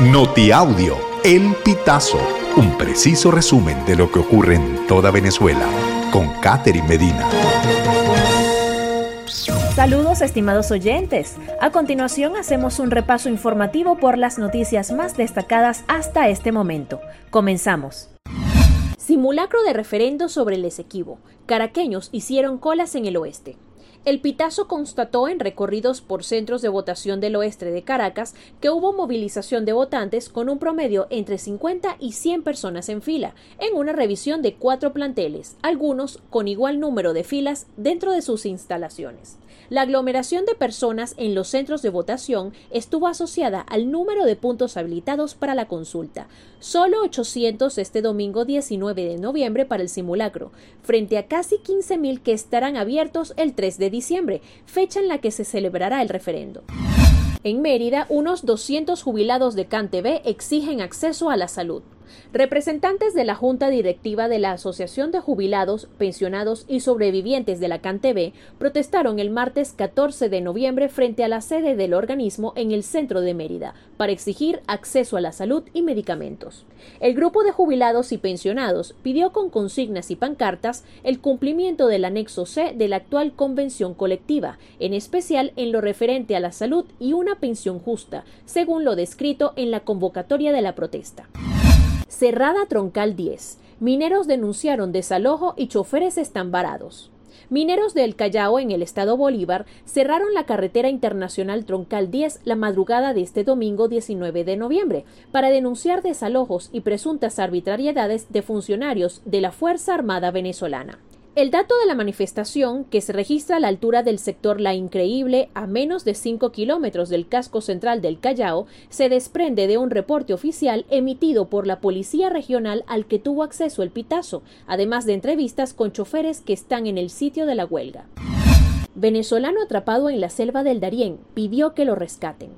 Notiaudio, El Pitazo, un preciso resumen de lo que ocurre en toda Venezuela, con Catherine Medina. Saludos estimados oyentes. A continuación hacemos un repaso informativo por las noticias más destacadas hasta este momento. Comenzamos. Simulacro de referendo sobre el Esequibo. Caraqueños hicieron colas en el oeste. El Pitazo constató en recorridos por centros de votación del oeste de Caracas que hubo movilización de votantes con un promedio entre 50 y 100 personas en fila, en una revisión de cuatro planteles, algunos con igual número de filas dentro de sus instalaciones. La aglomeración de personas en los centros de votación estuvo asociada al número de puntos habilitados para la consulta. Solo 800 este domingo 19 de noviembre para el simulacro, frente a casi 15.000 que estarán abiertos el 3 de diciembre, fecha en la que se celebrará el referendo. En Mérida, unos 200 jubilados de CanTV exigen acceso a la salud. Representantes de la Junta Directiva de la Asociación de Jubilados, Pensionados y Sobrevivientes de la CanTV protestaron el martes 14 de noviembre frente a la sede del organismo en el centro de Mérida para exigir acceso a la salud y medicamentos. El grupo de jubilados y pensionados pidió con consignas y pancartas el cumplimiento del anexo C de la actual convención colectiva, en especial en lo referente a la salud y una pensión justa, según lo descrito en la convocatoria de la protesta. Cerrada Troncal 10. Mineros denunciaron desalojo y choferes están varados. Mineros del Callao en el estado Bolívar cerraron la carretera internacional Troncal 10 la madrugada de este domingo 19 de noviembre para denunciar desalojos y presuntas arbitrariedades de funcionarios de la Fuerza Armada venezolana. El dato de la manifestación, que se registra a la altura del sector La Increíble, a menos de 5 kilómetros del casco central del Callao, se desprende de un reporte oficial emitido por la Policía Regional al que tuvo acceso el Pitazo, además de entrevistas con choferes que están en el sitio de la huelga. Venezolano atrapado en la selva del Darién pidió que lo rescaten.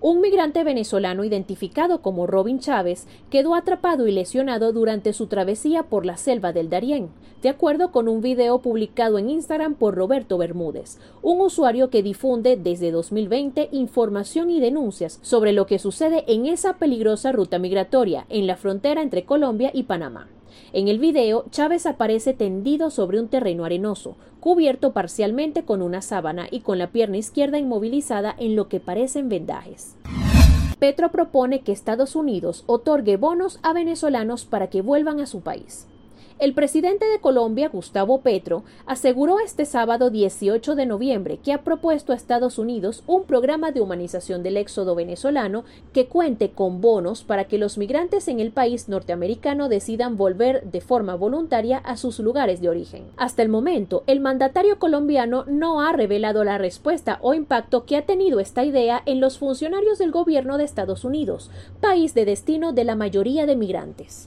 Un migrante venezolano identificado como Robin Chávez quedó atrapado y lesionado durante su travesía por la selva del Darién, de acuerdo con un video publicado en Instagram por Roberto Bermúdez, un usuario que difunde desde 2020 información y denuncias sobre lo que sucede en esa peligrosa ruta migratoria en la frontera entre Colombia y Panamá. En el video, Chávez aparece tendido sobre un terreno arenoso, cubierto parcialmente con una sábana y con la pierna izquierda inmovilizada en lo que parecen vendajes. Petro propone que Estados Unidos otorgue bonos a venezolanos para que vuelvan a su país. El presidente de Colombia, Gustavo Petro, aseguró este sábado 18 de noviembre que ha propuesto a Estados Unidos un programa de humanización del éxodo venezolano que cuente con bonos para que los migrantes en el país norteamericano decidan volver de forma voluntaria a sus lugares de origen. Hasta el momento, el mandatario colombiano no ha revelado la respuesta o impacto que ha tenido esta idea en los funcionarios del gobierno de Estados Unidos, país de destino de la mayoría de migrantes.